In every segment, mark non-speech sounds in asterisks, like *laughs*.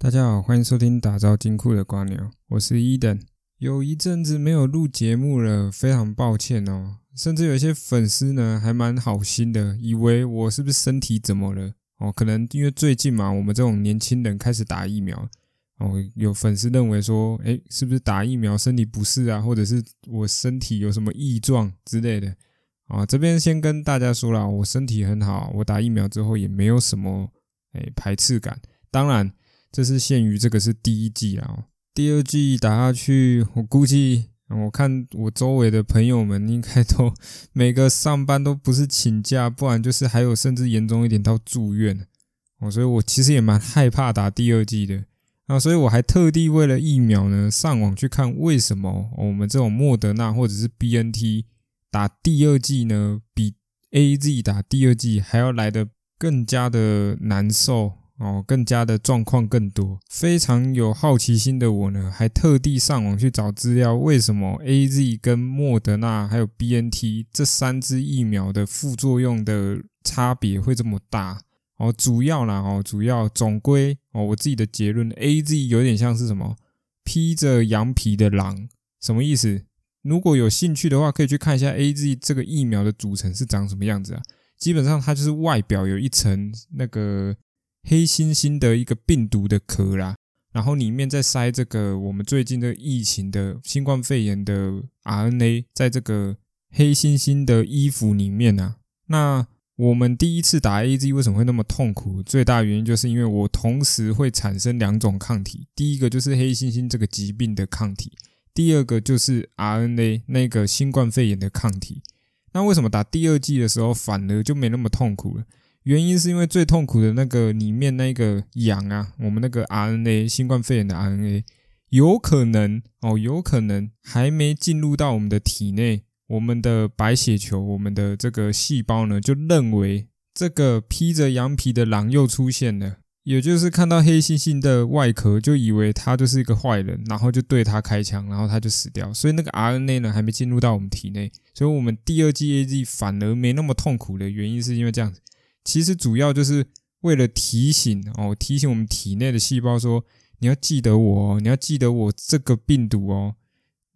大家好，欢迎收听打造金库的瓜牛，我是伊登。有一阵子没有录节目了，非常抱歉哦。甚至有一些粉丝呢，还蛮好心的，以为我是不是身体怎么了哦？可能因为最近嘛，我们这种年轻人开始打疫苗哦，有粉丝认为说，诶，是不是打疫苗身体不适啊，或者是我身体有什么异状之类的啊？这边先跟大家说了，我身体很好，我打疫苗之后也没有什么诶排斥感，当然。这是限于这个是第一季啊，第二季打下去，我估计我看我周围的朋友们应该都每个上班都不是请假，不然就是还有甚至严重一点到住院。哦，所以我其实也蛮害怕打第二季的。啊，所以我还特地为了疫苗呢上网去看为什么我们这种莫德纳或者是 B N T 打第二季呢比 A Z 打第二季还要来的更加的难受。哦，更加的状况更多，非常有好奇心的我呢，还特地上网去找资料，为什么 A Z 跟莫德纳还有 B N T 这三支疫苗的副作用的差别会这么大？哦，主要啦，哦，主要总归哦，我自己的结论，A Z 有点像是什么披着羊皮的狼，什么意思？如果有兴趣的话，可以去看一下 A Z 这个疫苗的组成是长什么样子啊？基本上它就是外表有一层那个。黑猩猩的一个病毒的壳啦，然后里面再塞这个我们最近的疫情的新冠肺炎的 RNA，在这个黑猩猩的衣服里面啊。那我们第一次打 AZ 为什么会那么痛苦？最大原因就是因为我同时会产生两种抗体，第一个就是黑猩猩这个疾病的抗体，第二个就是 RNA 那个新冠肺炎的抗体。那为什么打第二剂的时候反而就没那么痛苦了？原因是因为最痛苦的那个里面那个氧啊，我们那个 RNA 新冠肺炎的 RNA 有可能哦，有可能还没进入到我们的体内，我们的白血球，我们的这个细胞呢，就认为这个披着羊皮的狼又出现了，也就是看到黑猩猩的外壳，就以为他就是一个坏人，然后就对他开枪，然后他就死掉。所以那个 RNA 呢，还没进入到我们体内，所以我们第二剂 AZ 反而没那么痛苦的原因，是因为这样子。其实主要就是为了提醒哦，提醒我们体内的细胞说，你要记得我哦，你要记得我这个病毒哦，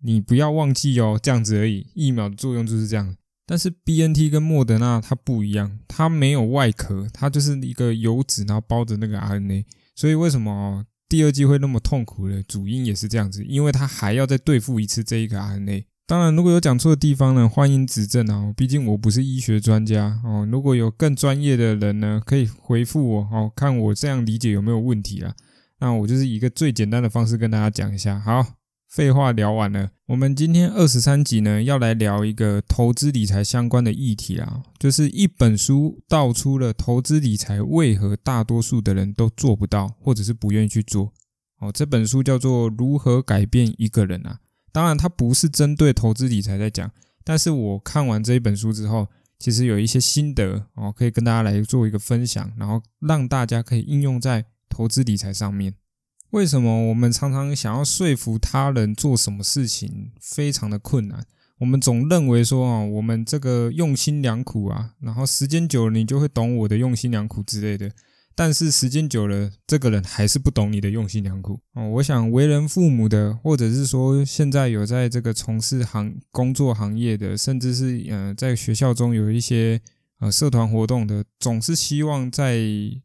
你不要忘记哦，这样子而已。疫苗的作用就是这样。但是 B N T 跟莫德纳它不一样，它没有外壳，它就是一个油脂，然后包着那个 R N A。所以为什么哦第二季会那么痛苦的主因也是这样子，因为它还要再对付一次这一个 R N A。当然，如果有讲错的地方呢，欢迎指正啊！毕竟我不是医学专家哦。如果有更专业的人呢，可以回复我哦，看我这样理解有没有问题啊？那我就是一个最简单的方式跟大家讲一下。好，废话聊完了，我们今天二十三集呢，要来聊一个投资理财相关的议题啊，就是一本书道出了投资理财为何大多数的人都做不到，或者是不愿意去做。哦，这本书叫做《如何改变一个人》啊。当然，它不是针对投资理财在讲，但是我看完这一本书之后，其实有一些心得哦，可以跟大家来做一个分享，然后让大家可以应用在投资理财上面。为什么我们常常想要说服他人做什么事情非常的困难？我们总认为说啊，我们这个用心良苦啊，然后时间久了，你就会懂我的用心良苦之类的。但是时间久了，这个人还是不懂你的用心良苦哦。我想为人父母的，或者是说现在有在这个从事行工作行业的，甚至是呃在学校中有一些呃社团活动的，总是希望在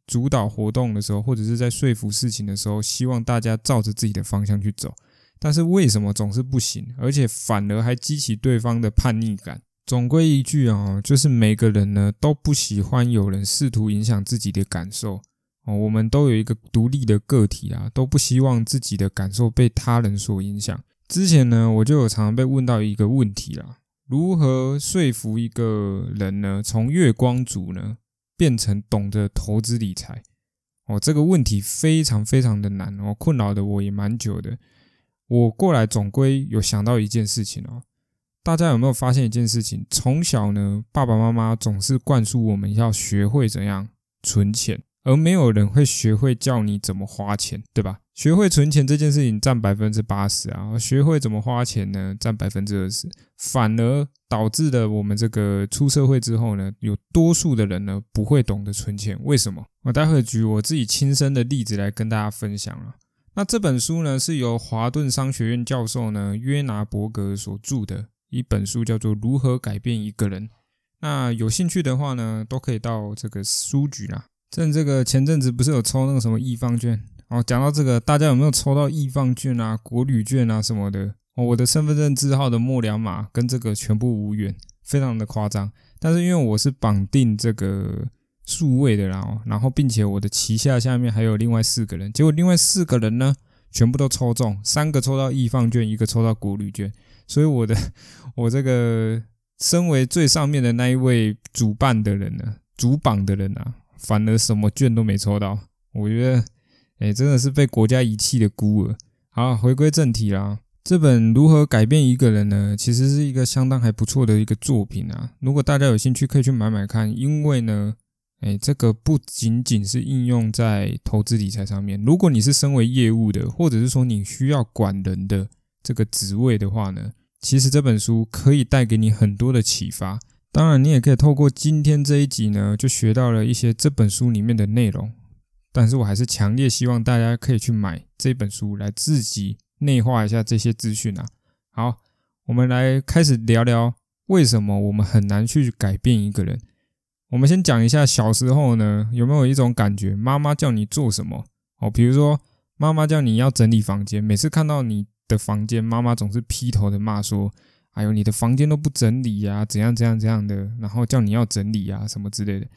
主导活动的时候，或者是在说服事情的时候，希望大家照着自己的方向去走。但是为什么总是不行，而且反而还激起对方的叛逆感？总归一句啊，就是每个人呢都不喜欢有人试图影响自己的感受哦。我们都有一个独立的个体啊，都不希望自己的感受被他人所影响。之前呢，我就有常常被问到一个问题啦：如何说服一个人呢，从月光族呢变成懂得投资理财？哦，这个问题非常非常的难哦，困扰的我也蛮久的。我过来总归有想到一件事情哦。大家有没有发现一件事情？从小呢，爸爸妈妈总是灌输我们要学会怎样存钱，而没有人会学会教你怎么花钱，对吧？学会存钱这件事情占百分之八十啊，学会怎么花钱呢，占百分之二十，反而导致了我们这个出社会之后呢，有多数的人呢不会懂得存钱。为什么？我待会举我自己亲身的例子来跟大家分享啊。那这本书呢是由华顿商学院教授呢约拿伯格所著的一本书，叫做《如何改变一个人》。那有兴趣的话呢，都可以到这个书局啦。趁这个前阵子不是有抽那个什么易放券？哦，讲到这个，大家有没有抽到易放券啊、国旅券啊什么的？哦，我的身份证字号的末两码跟这个全部无缘，非常的夸张。但是因为我是绑定这个数位的啦，然后并且我的旗下下面还有另外四个人，结果另外四个人呢，全部都抽中，三个抽到易放券，一个抽到国旅券。所以我的 *laughs* 我这个身为最上面的那一位主办的人呢，*laughs* 主榜的人啊，反而什么券都没抽到。我觉得。哎，真的是被国家遗弃的孤儿。好，回归正题啦。这本《如何改变一个人》呢，其实是一个相当还不错的一个作品啊。如果大家有兴趣，可以去买买看。因为呢，哎，这个不仅仅是应用在投资理财上面。如果你是身为业务的，或者是说你需要管人的这个职位的话呢，其实这本书可以带给你很多的启发。当然，你也可以透过今天这一集呢，就学到了一些这本书里面的内容。但是我还是强烈希望大家可以去买这本书，来自己内化一下这些资讯啊。好，我们来开始聊聊为什么我们很难去改变一个人。我们先讲一下小时候呢，有没有一种感觉，妈妈叫你做什么？哦，比如说妈妈叫你要整理房间，每次看到你的房间，妈妈总是劈头的骂说：“哎呦，你的房间都不整理呀，怎样怎样怎样的。”然后叫你要整理啊，什么之类的。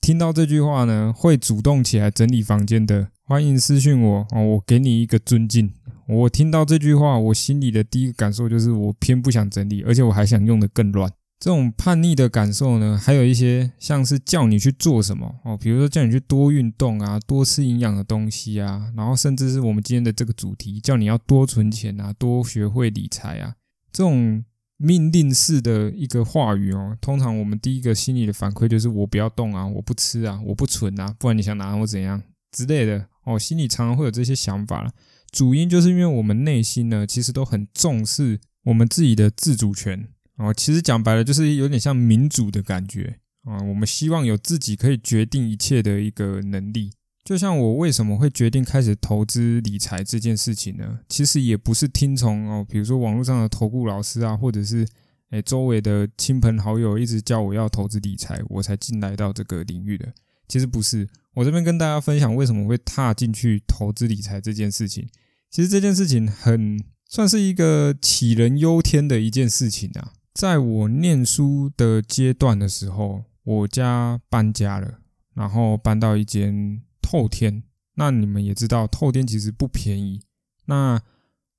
听到这句话呢，会主动起来整理房间的，欢迎私信我哦，我给你一个尊敬。我听到这句话，我心里的第一个感受就是，我偏不想整理，而且我还想用的更乱。这种叛逆的感受呢，还有一些像是叫你去做什么哦，比如说叫你去多运动啊，多吃营养的东西啊，然后甚至是我们今天的这个主题，叫你要多存钱啊，多学会理财啊，这种。命令式的一个话语哦，通常我们第一个心里的反馈就是我不要动啊，我不吃啊，我不存啊，不然你想拿我怎样之类的哦，心里常常会有这些想法了。主因就是因为我们内心呢，其实都很重视我们自己的自主权哦。其实讲白了，就是有点像民主的感觉啊。我们希望有自己可以决定一切的一个能力。就像我为什么会决定开始投资理财这件事情呢？其实也不是听从哦，比如说网络上的投顾老师啊，或者是诶周围的亲朋好友一直叫我要投资理财，我才进来到这个领域的。其实不是，我这边跟大家分享为什么会踏进去投资理财这件事情。其实这件事情很算是一个杞人忧天的一件事情啊。在我念书的阶段的时候，我家搬家了，然后搬到一间。透天，那你们也知道，透天其实不便宜。那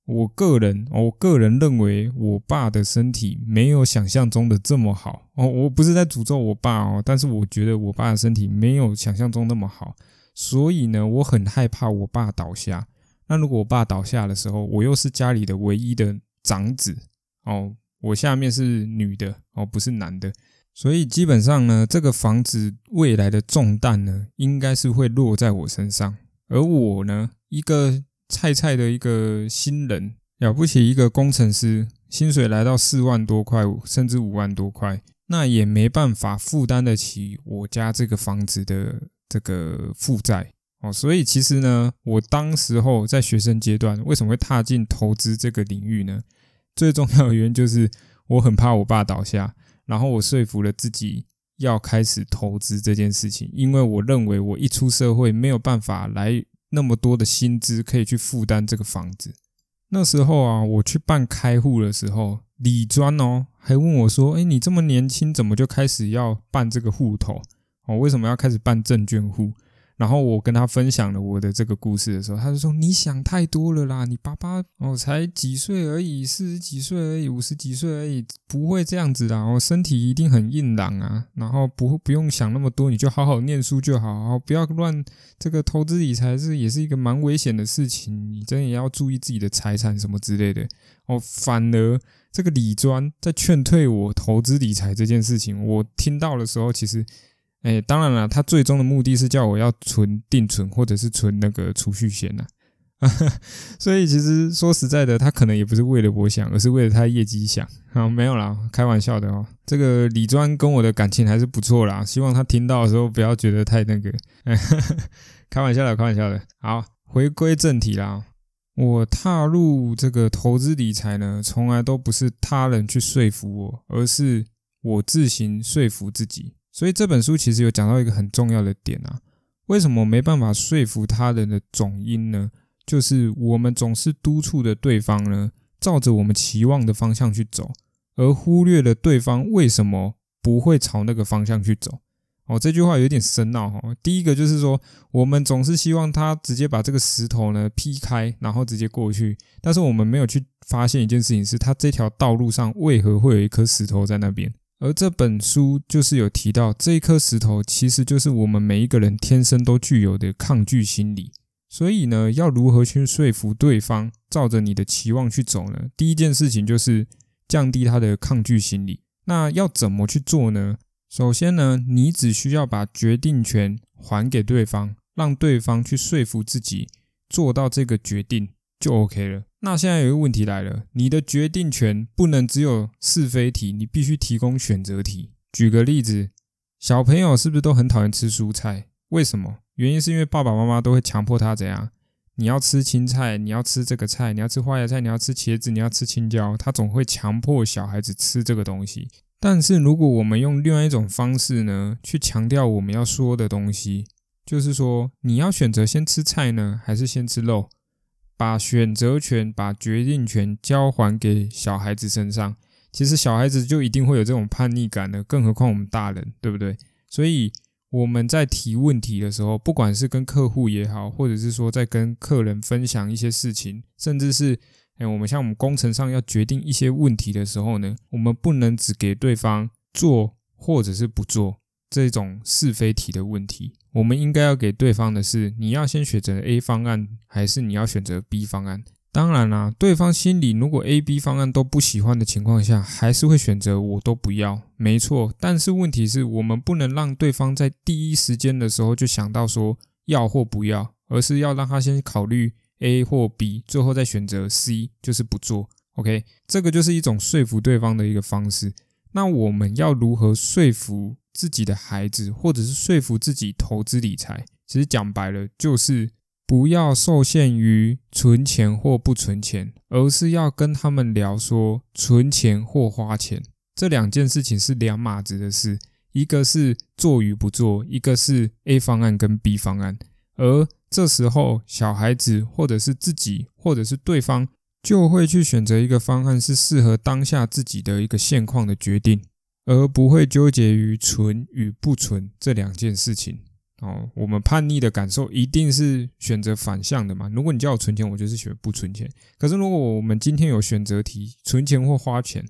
我个人，我个人认为，我爸的身体没有想象中的这么好哦。我不是在诅咒我爸哦，但是我觉得我爸的身体没有想象中那么好，所以呢，我很害怕我爸倒下。那如果我爸倒下的时候，我又是家里的唯一的长子哦，我下面是女的哦，不是男的。所以基本上呢，这个房子未来的重担呢，应该是会落在我身上。而我呢，一个菜菜的一个新人，了不起一个工程师，薪水来到四万多块，甚至五万多块，那也没办法负担得起我家这个房子的这个负债哦。所以其实呢，我当时候在学生阶段，为什么会踏进投资这个领域呢？最重要的原因就是我很怕我爸倒下。然后我说服了自己要开始投资这件事情，因为我认为我一出社会没有办法来那么多的薪资可以去负担这个房子。那时候啊，我去办开户的时候，李专哦还问我说：“哎，你这么年轻，怎么就开始要办这个户头？哦，为什么要开始办证券户？”然后我跟他分享了我的这个故事的时候，他就说：“你想太多了啦，你爸爸哦才几岁而已，四十几岁而已，五十几岁而已，不会这样子的。我身体一定很硬朗啊，然后不不用想那么多，你就好好念书就好，不要乱这个投资理财是也是一个蛮危险的事情，你真的也要注意自己的财产什么之类的。哦，反而这个李专在劝退我投资理财这件事情，我听到的时候其实。”哎，当然了，他最终的目的是叫我要存定存或者是存那个储蓄险呐。*laughs* 所以其实说实在的，他可能也不是为了我想，而是为了他业绩想。好，没有啦，开玩笑的哦。这个李专跟我的感情还是不错啦，希望他听到的时候不要觉得太那个。*laughs* 开玩笑的，开玩笑的。好，回归正题啦。我踏入这个投资理财呢，从来都不是他人去说服我，而是我自行说服自己。所以这本书其实有讲到一个很重要的点啊，为什么没办法说服他人的总因呢？就是我们总是督促的对方呢，照着我们期望的方向去走，而忽略了对方为什么不会朝那个方向去走。哦，这句话有点深奥哈。第一个就是说，我们总是希望他直接把这个石头呢劈开，然后直接过去，但是我们没有去发现一件事情，是他这条道路上为何会有一颗石头在那边。而这本书就是有提到，这一颗石头其实就是我们每一个人天生都具有的抗拒心理。所以呢，要如何去说服对方，照着你的期望去走呢？第一件事情就是降低他的抗拒心理。那要怎么去做呢？首先呢，你只需要把决定权还给对方，让对方去说服自己做到这个决定就 OK 了。那现在有一个问题来了，你的决定权不能只有是非题，你必须提供选择题。举个例子，小朋友是不是都很讨厌吃蔬菜？为什么？原因是因为爸爸妈妈都会强迫他怎样？你要吃青菜，你要吃这个菜，你要吃花椰菜，你要吃茄子，你要吃青椒，他总会强迫小孩子吃这个东西。但是如果我们用另外一种方式呢，去强调我们要说的东西，就是说你要选择先吃菜呢，还是先吃肉？把选择权、把决定权交还给小孩子身上，其实小孩子就一定会有这种叛逆感的，更何况我们大人，对不对？所以。我们在提问题的时候，不管是跟客户也好，或者是说在跟客人分享一些事情，甚至是哎，我们像我们工程上要决定一些问题的时候呢，我们不能只给对方做或者是不做这种是非题的问题，我们应该要给对方的是，你要先选择 A 方案，还是你要选择 B 方案？当然啦，对方心里如果 A、B 方案都不喜欢的情况下，还是会选择我都不要，没错。但是问题是我们不能让对方在第一时间的时候就想到说要或不要，而是要让他先考虑 A 或 B，最后再选择 C，就是不做。OK，这个就是一种说服对方的一个方式。那我们要如何说服自己的孩子，或者是说服自己投资理财？其实讲白了就是。不要受限于存钱或不存钱，而是要跟他们聊说存钱或花钱这两件事情是两码子的事，一个是做与不做，一个是 A 方案跟 B 方案。而这时候小孩子或者是自己或者是对方就会去选择一个方案是适合当下自己的一个现况的决定，而不会纠结于存与不存这两件事情。哦，我们叛逆的感受一定是选择反向的嘛？如果你叫我存钱，我就是选不存钱。可是如果我们今天有选择题，存钱或花钱，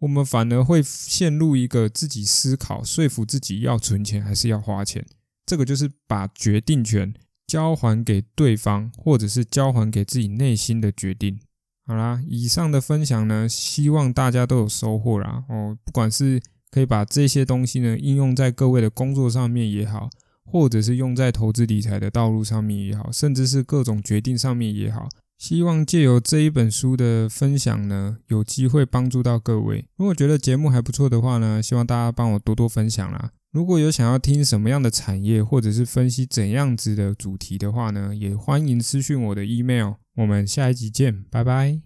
我们反而会陷入一个自己思考、说服自己要存钱还是要花钱。这个就是把决定权交还给对方，或者是交还给自己内心的决定。好啦，以上的分享呢，希望大家都有收获啦。哦，不管是可以把这些东西呢应用在各位的工作上面也好。或者是用在投资理财的道路上面也好，甚至是各种决定上面也好，希望借由这一本书的分享呢，有机会帮助到各位。如果觉得节目还不错的话呢，希望大家帮我多多分享啦。如果有想要听什么样的产业，或者是分析怎样子的主题的话呢，也欢迎私讯我的 email。我们下一集见，拜拜。